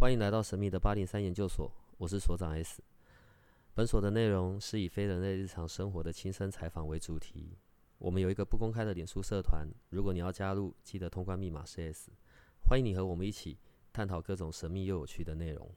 欢迎来到神秘的八零三研究所，我是所长 S。本所的内容是以非人类日常生活的亲身采访为主题。我们有一个不公开的脸书社团，如果你要加入，记得通关密码是 S。欢迎你和我们一起探讨各种神秘又有趣的内容。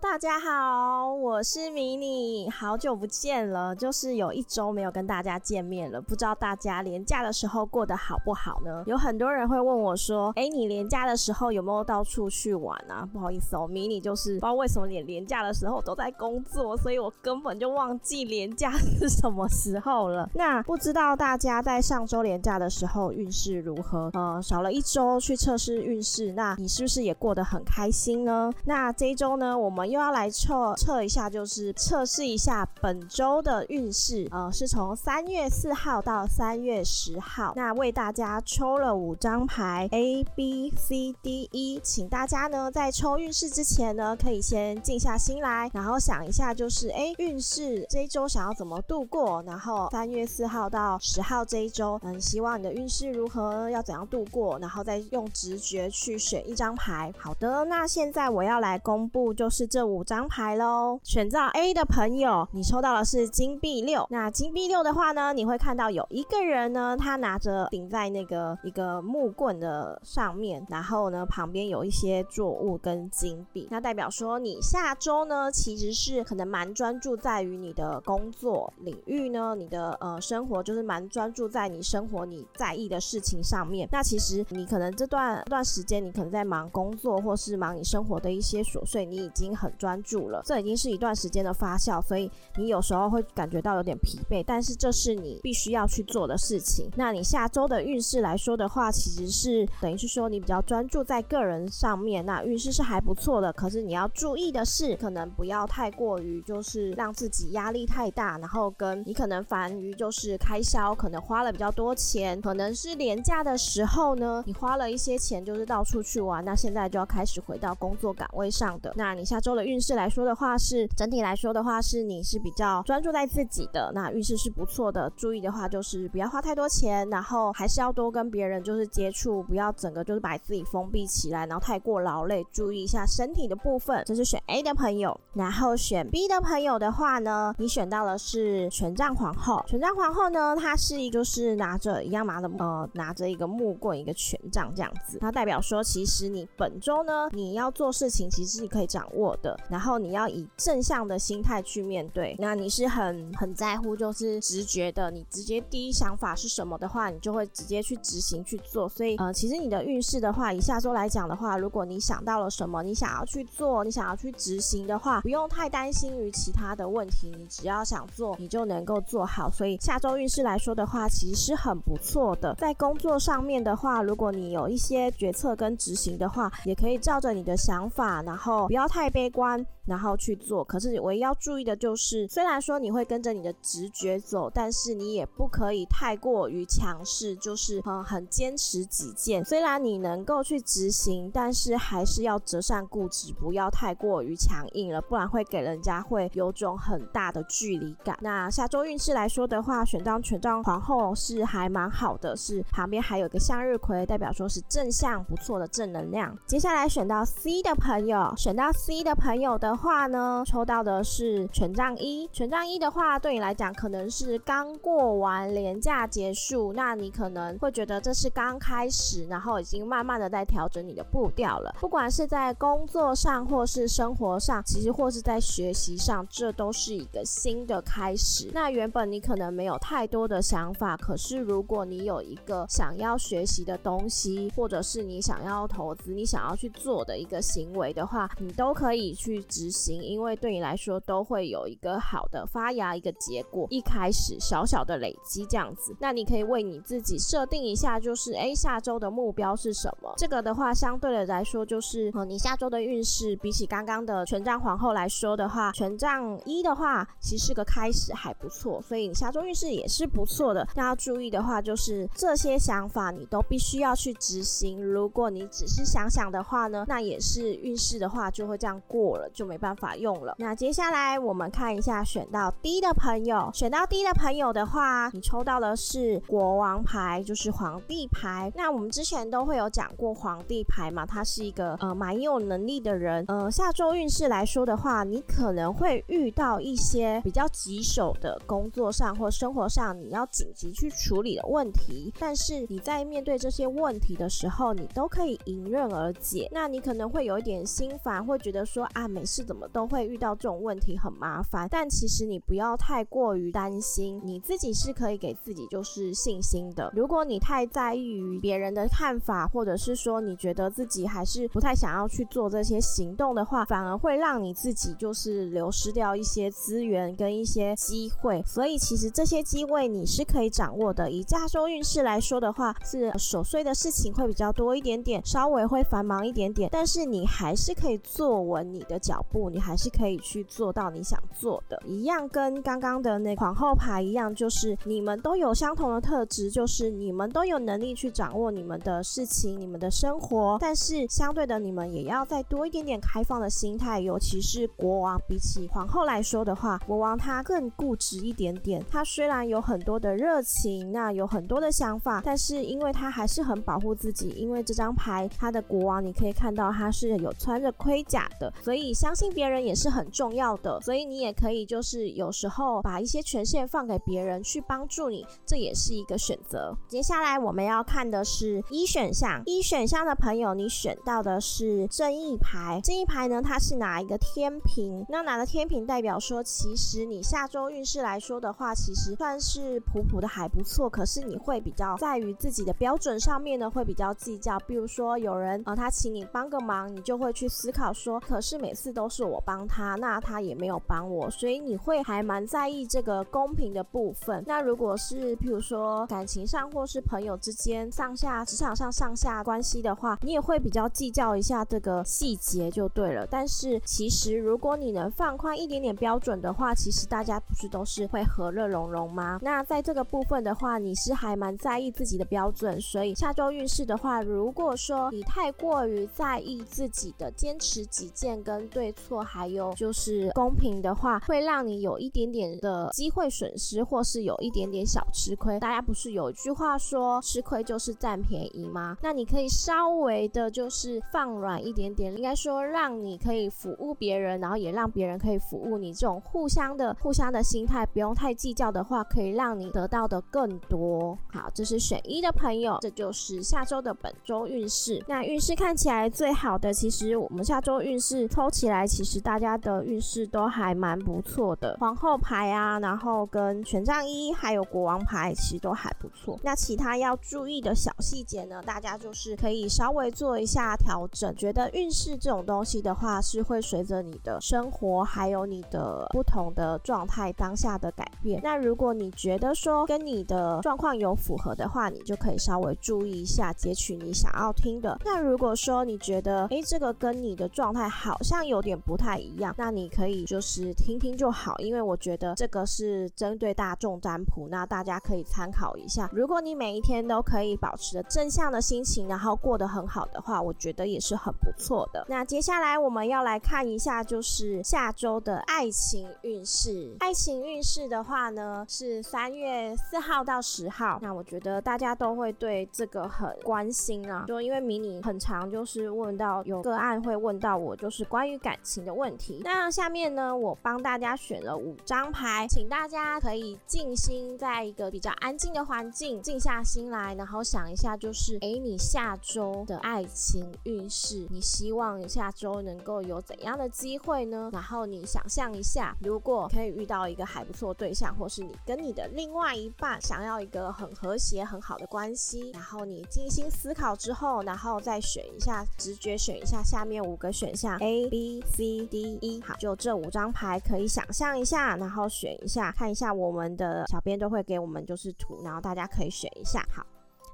大家好，我是迷你，好久不见了，就是有一周没有跟大家见面了，不知道大家连假的时候过得好不好呢？有很多人会问我说，哎，你连假的时候有没有到处去玩啊？不好意思哦，迷你就是不知道为什么连连假的时候都在工作，所以我根本就忘记连假是什么时候了。那不知道大家在上周连假的时候运势如何？呃，少了一周去测试运势，那你是不是也过得很开心呢？那这一周？呢，我们又要来测测一下，就是测试一下本周的运势。呃，是从三月四号到三月十号。那为大家抽了五张牌，A、B、C、D、E，请大家呢在抽运势之前呢，可以先静下心来，然后想一下，就是哎，运势这一周想要怎么度过？然后三月四号到十号这一周，嗯，希望你的运势如何？要怎样度过？然后再用直觉去选一张牌。好的，那现在我要来公布。就是这五张牌喽。选到 A 的朋友，你抽到的是金币六。那金币六的话呢，你会看到有一个人呢，他拿着顶在那个一个木棍的上面，然后呢旁边有一些作物跟金币。那代表说你下周呢，其实是可能蛮专注在于你的工作领域呢，你的呃生活就是蛮专注在你生活你在意的事情上面。那其实你可能这段段时间你可能在忙工作，或是忙你生活的一些琐碎，你。已经很很专注了，这已经是一段时间的发酵，所以你有时候会感觉到有点疲惫，但是这是你必须要去做的事情。那你下周的运势来说的话，其实是等于是说你比较专注在个人上面，那运势是还不错的。可是你要注意的是，可能不要太过于就是让自己压力太大，然后跟你可能烦于就是开销，可能花了比较多钱，可能是廉价的时候呢，你花了一些钱就是到处去玩，那现在就要开始回到工作岗位上的那。你下周的运势来说的话，是整体来说的话，是你是比较专注在自己的，那运势是不错的。注意的话就是不要花太多钱，然后还是要多跟别人就是接触，不要整个就是把自己封闭起来，然后太过劳累。注意一下身体的部分。这是选 A 的朋友，然后选 B 的朋友的话呢，你选到的是权杖皇后。权杖皇后呢，她是一就是拿着一样拿的呃拿着一个木棍，一个权杖这样子，它代表说其实你本周呢你要做事情，其实你可以掌。握的，然后你要以正向的心态去面对。那你是很很在乎，就是直觉的，你直接第一想法是什么的话，你就会直接去执行去做。所以，呃，其实你的运势的话，以下周来讲的话，如果你想到了什么，你想要去做，你想要去执行的话，不用太担心于其他的问题，你只要想做，你就能够做好。所以下周运势来说的话，其实是很不错的。在工作上面的话，如果你有一些决策跟执行的话，也可以照着你的想法，然后不要。太悲观，然后去做。可是唯一要注意的就是，虽然说你会跟着你的直觉走，但是你也不可以太过于强势，就是嗯很坚持己见。虽然你能够去执行，但是还是要折善固执，不要太过于强硬了，不然会给人家会有种很大的距离感。那下周运势来说的话，选到权杖皇后是还蛮好的，是旁边还有个向日葵，代表说是正向不错的正能量。接下来选到 C 的朋友，选到。C 的朋朋友的话呢，抽到的是权杖一。权杖一的话，对你来讲可能是刚过完年假结束，那你可能会觉得这是刚开始，然后已经慢慢的在调整你的步调了。不管是在工作上，或是生活上，其实或是在学习上，这都是一个新的开始。那原本你可能没有太多的想法，可是如果你有一个想要学习的东西，或者是你想要投资、你想要去做的一个行为的话，你都。可以去执行，因为对你来说都会有一个好的发芽一个结果。一开始小小的累积这样子，那你可以为你自己设定一下，就是哎下周的目标是什么？这个的话，相对的来说，就是呃你下周的运势比起刚刚的权杖皇后来说的话，权杖一的话其实是个开始还不错，所以你下周运势也是不错的。那要注意的话，就是这些想法你都必须要去执行。如果你只是想想的话呢，那也是运势的话就会。这样过过了，就没办法用了。那接下来我们看一下选到 D 的朋友，选到 D 的朋友的话，你抽到的是国王牌，就是皇帝牌。那我们之前都会有讲过皇帝牌嘛，他是一个呃蛮有能力的人。呃，下周运势来说的话，你可能会遇到一些比较棘手的工作上或生活上你要紧急去处理的问题，但是你在面对这些问题的时候，你都可以迎刃而解。那你可能会有一点心烦，会觉得说啊，没事怎么都会遇到这种问题，很麻烦。但其实你不要太过于担心，你自己是可以给自己就是信心的。如果你太在意于别人的看法，或者是说你觉得自己还是不太想要去做这些行动的话，反而会让你自己就是流失掉一些资源跟一些机会。所以其实这些机会你是可以掌握的。以加州运势来说的话，是琐碎的事情会比较多一点点，稍微会繁忙一点点，但是你还是可以坐稳你的脚步，你还是可以去做到你想做的。一样跟刚刚的那皇后牌一样，就是你们都有相同的特质，就是你们都有能力去掌握你们的事情、你们的生活，但是相对的，你们也要再多一点点开放的心态。尤其是国王，比起皇后来说的话，国王他更固执一点点。他虽然有很多的热情，那有很多的想法，但是因为他还是很保护自己。因为这张牌，他的国王你可以看到他是有穿着盔甲的，所以相信别人也是很重要的。所以你也可以就是有时候把一些权限放给别人去帮助你，这也是一个选择。接下来我们要看的是一选项，一选项的朋友，你选到的是正义牌。正义牌呢，它是拿一个天平，那拿的天平代表说，其实你下周运势来说的话，其实算是普普的还不错。可是你会比较在于自己的标准上面呢，会比较计较。比如说有人呃他请你帮个忙，你就会去思考说，可是每次都是我帮他，那他也没有帮我，所以你会还蛮在意这个公平的部分。那如果是譬如说感情上或是朋友之间上下职场上上下关系的话，你也会比较计较一下这个细节就对了。但是其实如果你能放宽一点点标准的话，其实大家不是都是会和乐融融吗？那在这个部分的话，你是还蛮在意自己的标准，所以下周运势的话，如果说你太过于在意自己的坚持己见跟对错，还有就是公平的话，会让你有一点点的机会损失，或是有一点点小吃亏。大家不是有一句话说吃亏就是占便宜吗？那你可以稍微的就是放软一点点，应该说让你可以服务别人，然后也让别人可以服务你，这种互相的互相的心态，不用太计较的话，可以让你得到的更多。好，这是选一的朋友，这就是下周的本周运势。那运势看起来最好的，其实我们下周运势抽起来，其实大家的运势都还蛮不错的。皇后牌啊，然后跟权杖一还有国王牌，其实都还不错。那其他要注意的小细节呢，大家就是可以稍微做一下调整。觉得运势这种东西的话，是会随着你的生活还有你的不同的状态当下的改变。那如果你觉得说跟你的状况有符合的话，你就可以稍微注意一下，截取你想要听的。那如果说你觉得诶这个跟你的状态好像有点不太一样，那你可以就是听听就好，因为我觉得这个是针对大众占卜，那大家可以参考一下。如果你每一天都可以保持着正向的心情，然后过得很好的话，我觉得也是很不错的。那接下来我们要来看一下，就是下周的爱情运势。爱情运势的话呢，是三月四号到十号。那我觉得大家都会对这个很关心啊，就因为迷你很长，就是问到有个案会问到我，就是关于感情的问题。那下面呢，我帮大家选了五张牌，请大家可以静心，在一个比较安静的环境，静下心来，然后想一下，就是诶，你下周的爱情运势，你希望下周能够有怎样的机会呢？然后你想象一下，如果可以遇到一个还不错对象，或是你跟你的另外一半想要一个很和谐、很好的关系，然后你静心思考之后，然后再选一下，直觉选一下下面五个选项 A、B、C、D、E。好，就这五张牌可以想象一下，然后选一下，看一下我们的小编都会给我们就是图，然后大家可以选一下。好。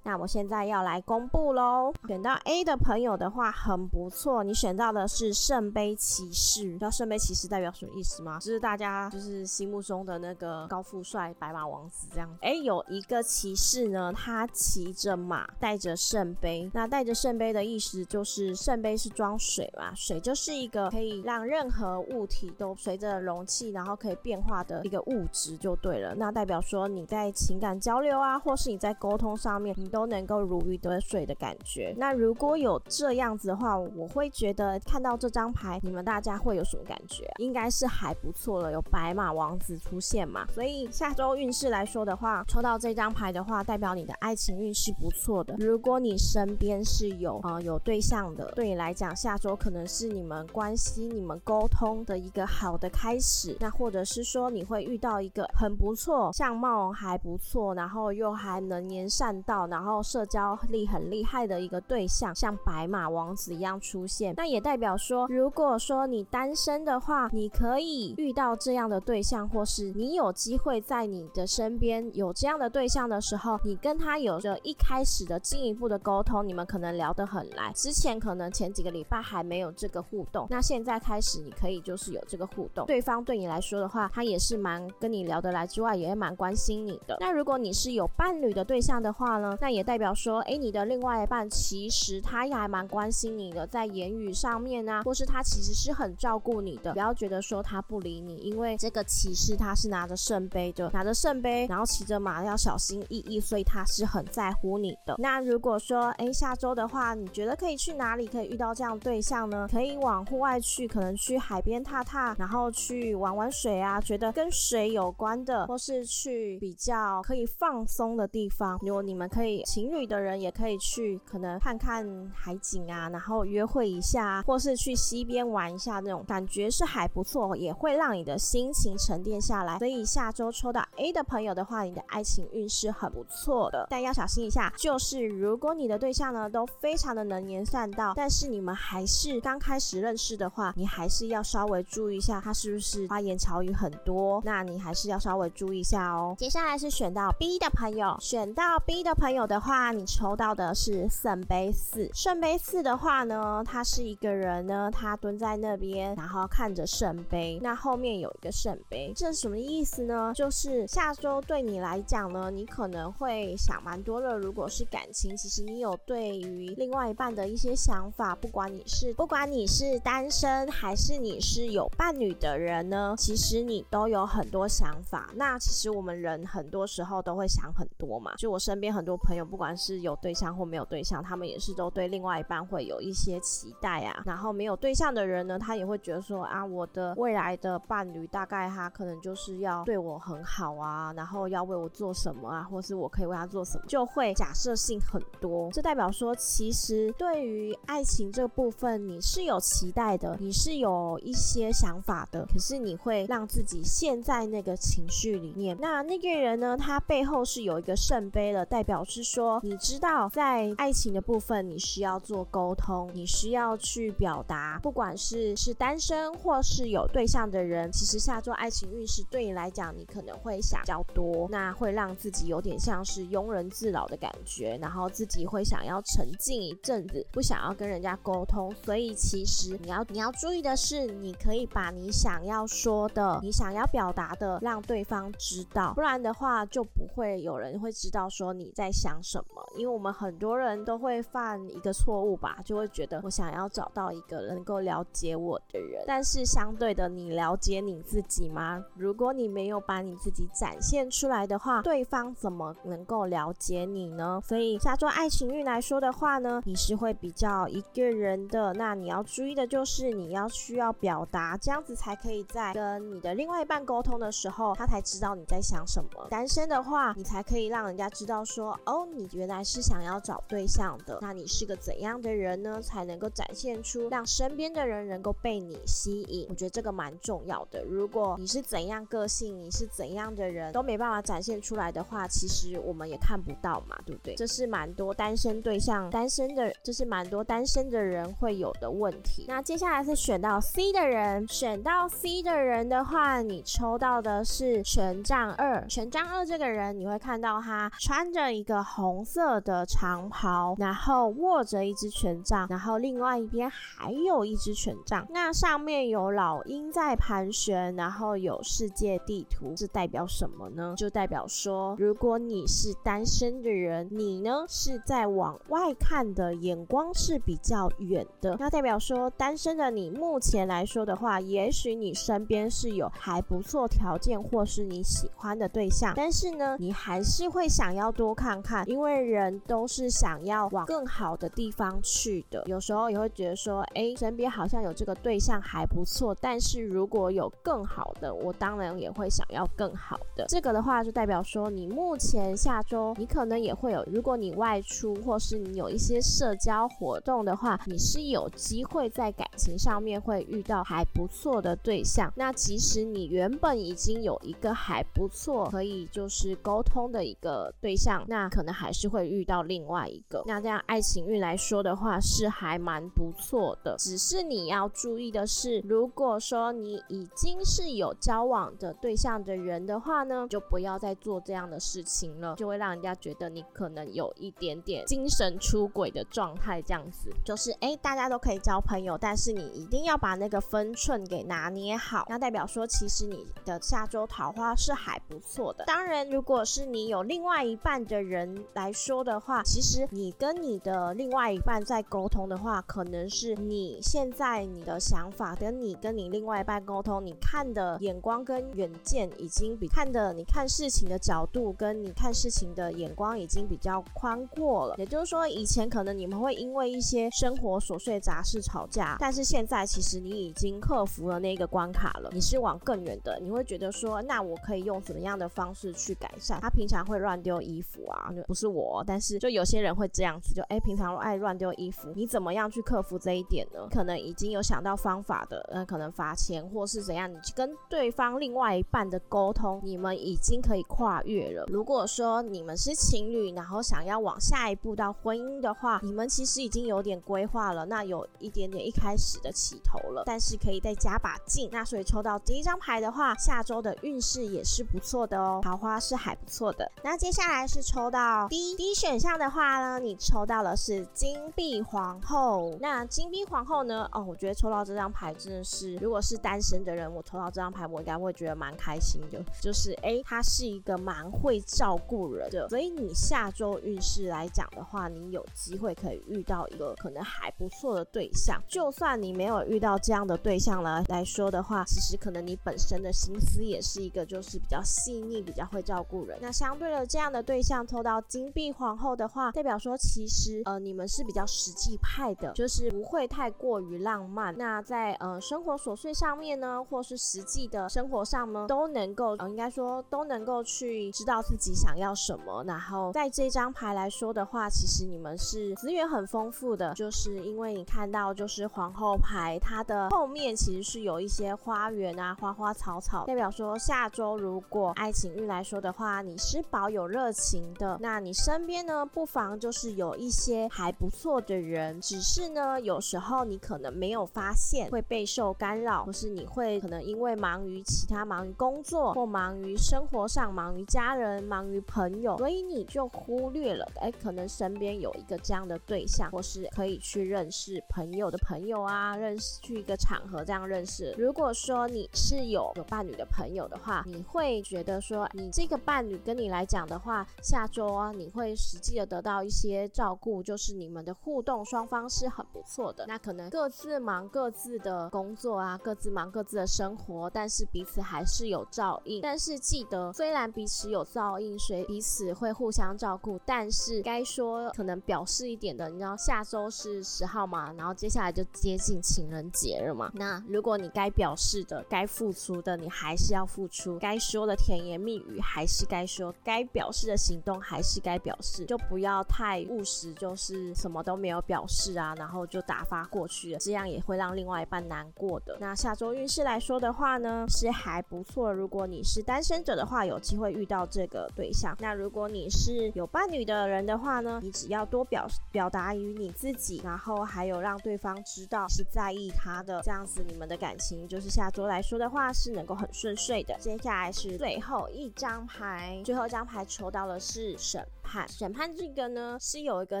那我现在要来公布喽。选到 A 的朋友的话很不错，你选到的是圣杯骑士。知道圣杯骑士代表什么意思吗？就是大家就是心目中的那个高富帅白马王子这样。哎，有一个骑士呢，他骑着马，带着圣杯。那带着圣杯的意思就是圣杯是装水嘛，水就是一个可以让任何物体都随着容器然后可以变化的一个物质就对了。那代表说你在情感交流啊，或是你在沟通上面，都能够如鱼得水的感觉。那如果有这样子的话，我会觉得看到这张牌，你们大家会有什么感觉？应该是还不错了，有白马王子出现嘛。所以下周运势来说的话，抽到这张牌的话，代表你的爱情运是不错的。如果你身边是有呃有对象的，对你来讲，下周可能是你们关系、你们沟通的一个好的开始。那或者是说你会遇到一个很不错、相貌还不错，然后又还能言善道，然后然后社交力很厉害的一个对象，像白马王子一样出现。那也代表说，如果说你单身的话，你可以遇到这样的对象，或是你有机会在你的身边有这样的对象的时候，你跟他有着一开始的进一步的沟通，你们可能聊得很来。之前可能前几个礼拜还没有这个互动，那现在开始你可以就是有这个互动，对方对你来说的话，他也是蛮跟你聊得来之外，也蛮关心你的。那如果你是有伴侣的对象的话呢，那也代表说，哎，你的另外一半其实他也还蛮关心你的，在言语上面啊，或是他其实是很照顾你的。不要觉得说他不理你，因为这个骑士他是拿着圣杯的，拿着圣杯，然后骑着马要小心翼翼，所以他是很在乎你的。那如果说，哎，下周的话，你觉得可以去哪里可以遇到这样对象呢？可以往户外去，可能去海边踏踏，然后去玩玩水啊，觉得跟水有关的，或是去比较可以放松的地方。如果你们可以情侣的人也可以去，可能看看海景啊，然后约会一下，或是去溪边玩一下，那种感觉是还不错，也会让你的心情沉淀下来。所以下周抽到 A 的朋友的话，你的爱情运势很不错的，但要小心一下，就是如果你的对象呢都非常的能言善道，但是你们还是刚开始认识的话，你还是要稍微注意一下他是不是花言巧语很多，那你还是要稍微注意一下哦。接下来是选到 B 的朋友，选到 B 的朋友的话，你抽到的是圣杯四。圣杯四的话呢，他是一个人呢，他蹲在那边，然后看着圣杯，那后面有一个圣杯，这是什么意思呢？就是下周对你来讲呢，你可能会想蛮多的。如果是感情，其实你有对于另外一半的一些想法，不管你是不管你是单身还是你是有伴侣的人呢，其实你都有很多想法。那其实我们人很多时候都会想很多嘛。就我身边很多朋朋友，不管是有对象或没有对象，他们也是都对另外一半会有一些期待啊。然后没有对象的人呢，他也会觉得说啊，我的未来的伴侣大概他可能就是要对我很好啊，然后要为我做什么啊，或是我可以为他做什么，就会假设性很多。这代表说，其实对于爱情这部分，你是有期待的，你是有一些想法的，可是你会让自己陷在那个情绪里面。那那个人呢，他背后是有一个圣杯的，代表是说，你知道在爱情的部分，你需要做沟通，你需要去表达，不管是是单身或是有对象的人，其实下周爱情运势对你来讲，你可能会想较多，那会让自己有点像是庸人自扰的感觉，然后自己会想要沉静一阵子，不想要跟人家沟通。所以其实你要你要注意的是，你可以把你想要说的、你想要表达的让对方知道，不然的话就不会有人会知道说你在想想什么。因为我们很多人都会犯一个错误吧，就会觉得我想要找到一个能够了解我的人，但是相对的，你了解你自己吗？如果你没有把你自己展现出来的话，对方怎么能够了解你呢？所以下周爱情运来说的话呢，你是会比较一个人的，那你要注意的就是你要需要表达，这样子才可以在跟你的另外一半沟通的时候，他才知道你在想什么。单身的话，你才可以让人家知道说，哦，你原来是想要找对象的，那你是个怎样的人呢？才能够展现出让身边的人能够被你吸引。我觉得这个蛮重要的。如果你是怎样个性，你是怎样的人，都没办法展现出来的话，其实我们也看不到嘛，对不对？这是蛮多单身对象、单身的，这是蛮多单身的人会有的问题。那接下来是选到 C 的人，选到 C 的人的话，你抽到的是权杖二。权杖二这个人，你会看到他穿着一个红色的长袍，然后握着一支权杖，然后另外一边还有一支权杖。那上面有老鹰在盘旋，然后有世界地图，这代表什么呢？就代表说，如果你是单身的人，你呢是在往外看的眼光是比较远的，那代表说单身的你目前来说的话，也许你身边是有还不错条件或是你喜欢的对象，但是呢，你还是会想要多看看，因为人都是想要往更好的地方去的。有时候也会觉得说，哎，身边好像有这个对象还不错，但是如果有更好的，我当然也会想要更好的。这个的话就代表说，你目前下周你可能也会有，如果你外出或是你有一些社交活动的话，你是有机会在感情上面会遇到还不错的对象。那即使你原本已经有一个还不错可以就是沟通的一个对象，那可能还是会遇到另外一个。那这样爱情运来说的话，是还蛮不错的。只是你要注意的是，如果说你已经是有交往的对象的人的话呢，就不要再做这样的事情了，就会让人家觉得你可能有一点点精神出轨的状态。这样子就是哎，大家都可以交朋友，但是你一定要把那个分寸给拿捏好。那代表说，其实你的下周桃花是还不错的。当然，如果是你有另外一半的人来说的话，其实你跟你的另外一半在沟通的话，可能是你现在你的想法跟你跟你另外一半沟通，你看的眼光跟远见已经比看的你看事情的角度跟你看事情的眼光已经比较宽阔了。也就是说，以前可能你们会因为一些生活琐碎杂事吵架，但是现在其实你已经克服了那个关卡了，你是往更远的，你会觉得说，那我可以用什么样的方式去改善？他平常会乱丢衣服啊，不是我，但是就有些人会这样子，就哎，平常爱乱丢衣服，你怎么样去克服这一点呢？可能已经有想到方法的，那可能罚钱或是怎样，你跟对方另外一半的沟通，你们已经可以跨越了。如果说你们是情侣，然后想要往下一步到婚姻的话，你们其实已经有点规划了，那有一点点一开始的起头了，但是可以再加把劲。那所以抽到第一张牌的话，下周的运势也是不错的哦，桃花是还不错的。那接下来是抽到 D D 选项的话呢，你抽到的是金币皇后。那金币皇后呢？哦，我觉得抽到这张牌真的是，如果是单身的人，我抽到这张牌，我应该会觉得蛮开心的。就是哎，他是一个蛮会照顾人的，所以你下周运势来讲的话，你有机会可以遇到一个可能还不错的对象。就算你没有遇到这样的对象了来说的话，其实可能你本身的心思也是一个就是比较细腻、比较会照顾人。那相对的这样的对象抽到金币皇后的话，代表说其实呃你们是比较实际派的，就是不会太过于浪漫。那在呃生活琐碎上面呢，或是实际的生活上呢，都能够呃应该说都能够去知道自己想要什么。然后在这张牌来说的话，其实你们是资源很丰富的，就是因为你看到就是皇后牌，它的后面其实是有一些花园啊、花花草草，代表说下周如果爱情运来说的话，你是保有热情的。那那你身边呢，不妨就是有一些还不错的人，只是呢，有时候你可能没有发现会备受干扰，或是你会可能因为忙于其他、忙于工作或忙于生活上、忙于家人、忙于朋友，所以你就忽略了，哎，可能身边有一个这样的对象，或是可以去认识朋友的朋友啊，认识去一个场合这样认识。如果说你是有有伴侣的朋友的话，你会觉得说，你这个伴侣跟你来讲的话，下周啊，你会实际的得到一些照顾，就是你们的互动双方是很不错的。那可能各自忙各自的工作啊，各自忙各自的生活，但是彼此还是有照应。但是记得，虽然彼此有照应，所以彼此会互相照顾，但是该说可能表示一点的，你知道下周是十号嘛，然后接下来就接近情人节了嘛。那如果你该表示的、该付出的，你还是要付出；该说的甜言蜜语还是该说；该表示的行动还是是该表示，就不要太务实，就是什么都没有表示啊，然后就打发过去了，这样也会让另外一半难过的。那下周运势来说的话呢，是还不错。如果你是单身者的话，有机会遇到这个对象；那如果你是有伴侣的人的话呢，你只要多表表达于你自己，然后还有让对方知道是在意他的，这样子你们的感情就是下周来说的话是能够很顺遂的。接下来是最后一张牌，最后一张牌抽到的是神审判。审判这个呢，是有一个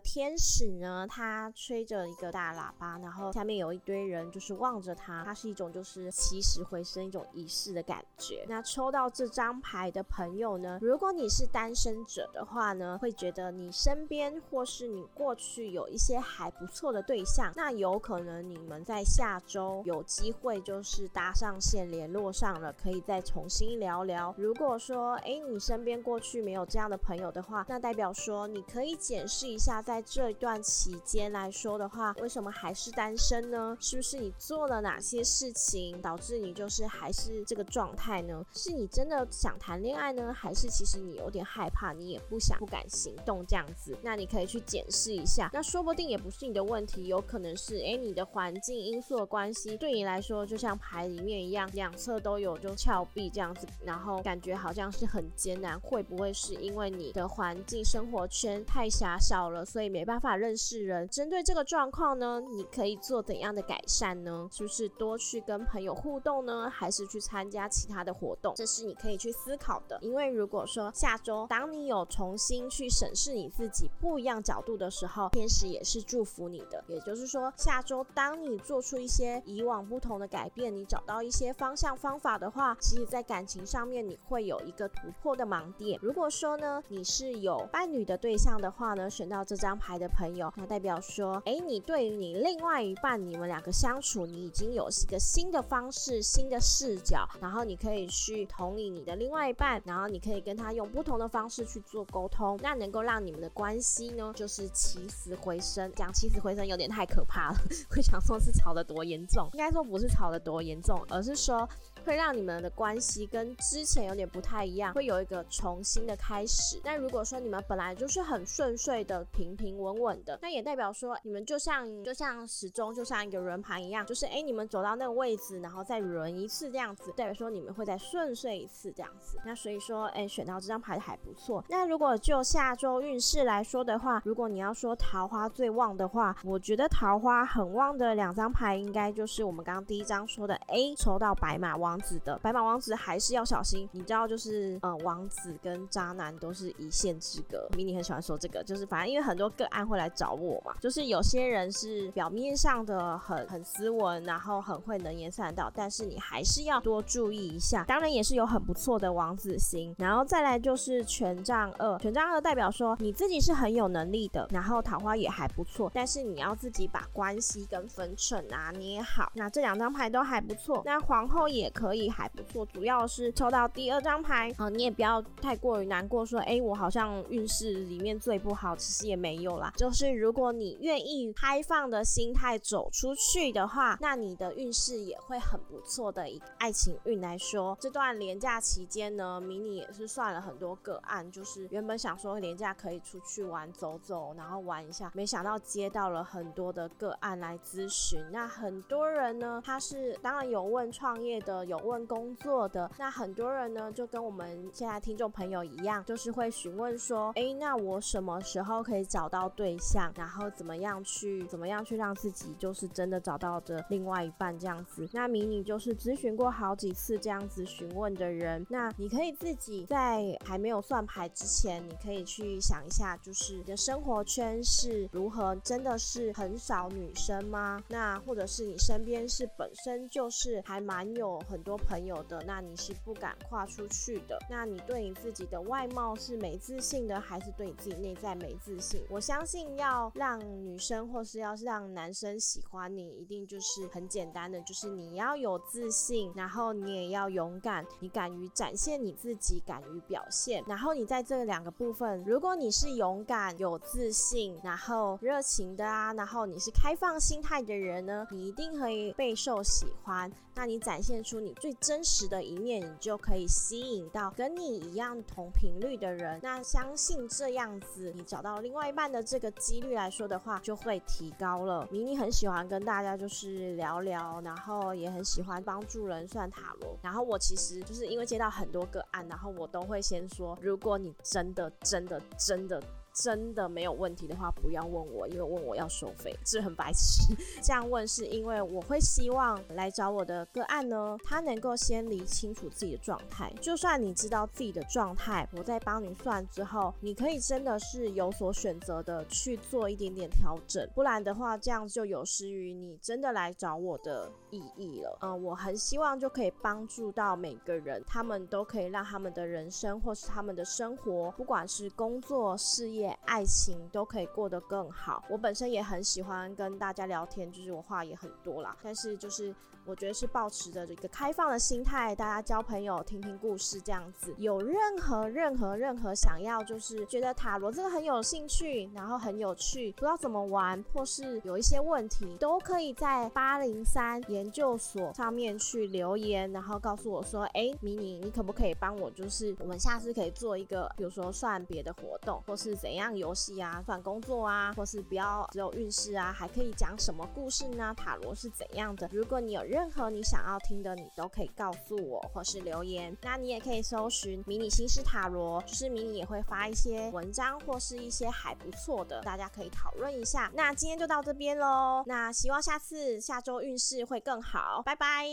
天使呢，他吹着一个大喇叭，然后下面有一堆人就是望着他，它是一种就是起死回生一种仪式的感觉。那抽到这张牌的朋友呢，如果你是单身者的话呢，会觉得你身边或是你过去有一些还不错的对象，那有可能你们在下周有机会就是搭上线联络上了，可以再重新聊聊。如果说哎你身边过去没有这样的朋友的话，那代表说你可以检视一下，在这段期间来说的话，为什么还是单身呢？是不是你做了哪些事情导致你就是还是这个状态呢？是你真的想谈恋爱呢，还是其实你有点害怕，你也不想不敢行动这样子？那你可以去检视一下，那说不定也不是你的问题，有可能是哎你的环境因素的关系，对你来说就像牌里面一样，两侧都有就峭壁这样子，然后感觉好像是很艰难，会不会是因为你的环境生活圈太狭小了，所以没办法认识人？针对这个状况呢，你可以做怎样的改善呢？是不是多去跟朋友互动呢，还是去参加其他的活动？这是你可以去思考的。因为如果说下周当你有重新去审视你自己不一样角度的时候，天使也是祝福你的。也就是说，下周当你做出一些以往不同的改变，你找到一些方向方法的话，其实在感情上面你会有一个突破的盲点。如果说呢，你是有伴侣的对象的话呢，选到这张牌的朋友，那代表说，哎，你对于你另外一半，你们两个相处，你已经有一个新的方式、新的视角，然后你可以去同理你的另外一半，然后你可以跟他用不同的方式去做沟通，那能够让你们的关系呢，就是起死回生。讲起死回生有点太可怕了，会想说是吵得多严重，应该说不是吵得多严重，而是说。会让你们的关系跟之前有点不太一样，会有一个重新的开始。那如果说你们本来就是很顺遂的、平平稳稳的，那也代表说你们就像就像时钟就像一个轮盘一样，就是哎你们走到那个位置，然后再轮一次这样子，代表说你们会再顺遂一次这样子。那所以说哎选到这张牌还不错。那如果就下周运势来说的话，如果你要说桃花最旺的话，我觉得桃花很旺的两张牌应该就是我们刚刚第一张说的 A 抽到白马王。王子的白马王子还是要小心，你知道，就是呃，王子跟渣男都是一线之隔。迷你很喜欢说这个，就是反正因为很多个案会来找我嘛，就是有些人是表面上的很很斯文，然后很会能言善道，但是你还是要多注意一下。当然也是有很不错的王子星，然后再来就是权杖二，权杖二代表说你自己是很有能力的，然后桃花也还不错，但是你要自己把关系跟分寸拿捏好。那这两张牌都还不错，那皇后也。可以还不错，主要是抽到第二张牌啊，你也不要太过于难过，说哎，我好像运势里面最不好，其实也没有啦。就是如果你愿意开放的心态走出去的话，那你的运势也会很不错的。以爱情运来说，这段连假期间呢，迷你也是算了很多个案，就是原本想说连假可以出去玩走走，然后玩一下，没想到接到了很多的个案来咨询。那很多人呢，他是当然有问创业的。有问工作的那很多人呢，就跟我们现在听众朋友一样，就是会询问说，哎，那我什么时候可以找到对象？然后怎么样去怎么样去让自己就是真的找到的另外一半这样子？那迷你就是咨询过好几次这样子询问的人，那你可以自己在还没有算牌之前，你可以去想一下，就是你的生活圈是如何？真的是很少女生吗？那或者是你身边是本身就是还蛮有很很多朋友的，那你是不敢跨出去的。那你对你自己的外貌是没自信的，还是对你自己内在没自信？我相信要让女生或是要让男生喜欢你，一定就是很简单的，就是你要有自信，然后你也要勇敢，你敢于展现你自己，敢于表现。然后你在这两个部分，如果你是勇敢、有自信，然后热情的啊，然后你是开放心态的人呢，你一定可以备受喜欢。那你展现出你最真实的一面，你就可以吸引到跟你一样同频率的人。那相信这样子，你找到另外一半的这个几率来说的话，就会提高了。迷你很喜欢跟大家就是聊聊，然后也很喜欢帮助人算塔罗。然后我其实就是因为接到很多个案，然后我都会先说，如果你真的真的。真的真的没有问题的话，不要问我，因为问我要收费，这很白痴。这样问是因为我会希望来找我的个案呢，他能够先理清楚自己的状态。就算你知道自己的状态，我在帮你算之后，你可以真的是有所选择的去做一点点调整，不然的话，这样就有失于你真的来找我的意义了。嗯，我很希望就可以帮助到每个人，他们都可以让他们的人生或是他们的生活，不管是工作、事业。爱情都可以过得更好。我本身也很喜欢跟大家聊天，就是我话也很多啦。但是就是我觉得是保持着一个开放的心态，大家交朋友、听听故事这样子。有任何任何任何想要，就是觉得塔罗这个很有兴趣，然后很有趣，不知道怎么玩，或是有一些问题，都可以在八零三研究所上面去留言，然后告诉我说：“哎，迷你，你可不可以帮我？就是我们下次可以做一个，比如说算别的活动，或是怎。”样游戏啊，算工作啊，或是不要只有运势啊，还可以讲什么故事呢？塔罗是怎样的？如果你有任何你想要听的，你都可以告诉我，或是留言。那你也可以搜寻迷你新式塔罗，就是迷你也会发一些文章或是一些还不错的，大家可以讨论一下。那今天就到这边喽，那希望下次下周运势会更好，拜拜。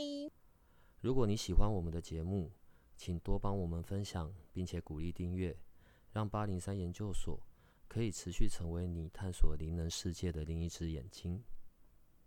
如果你喜欢我们的节目，请多帮我们分享，并且鼓励订阅，让八零三研究所。可以持续成为你探索灵能世界的另一只眼睛。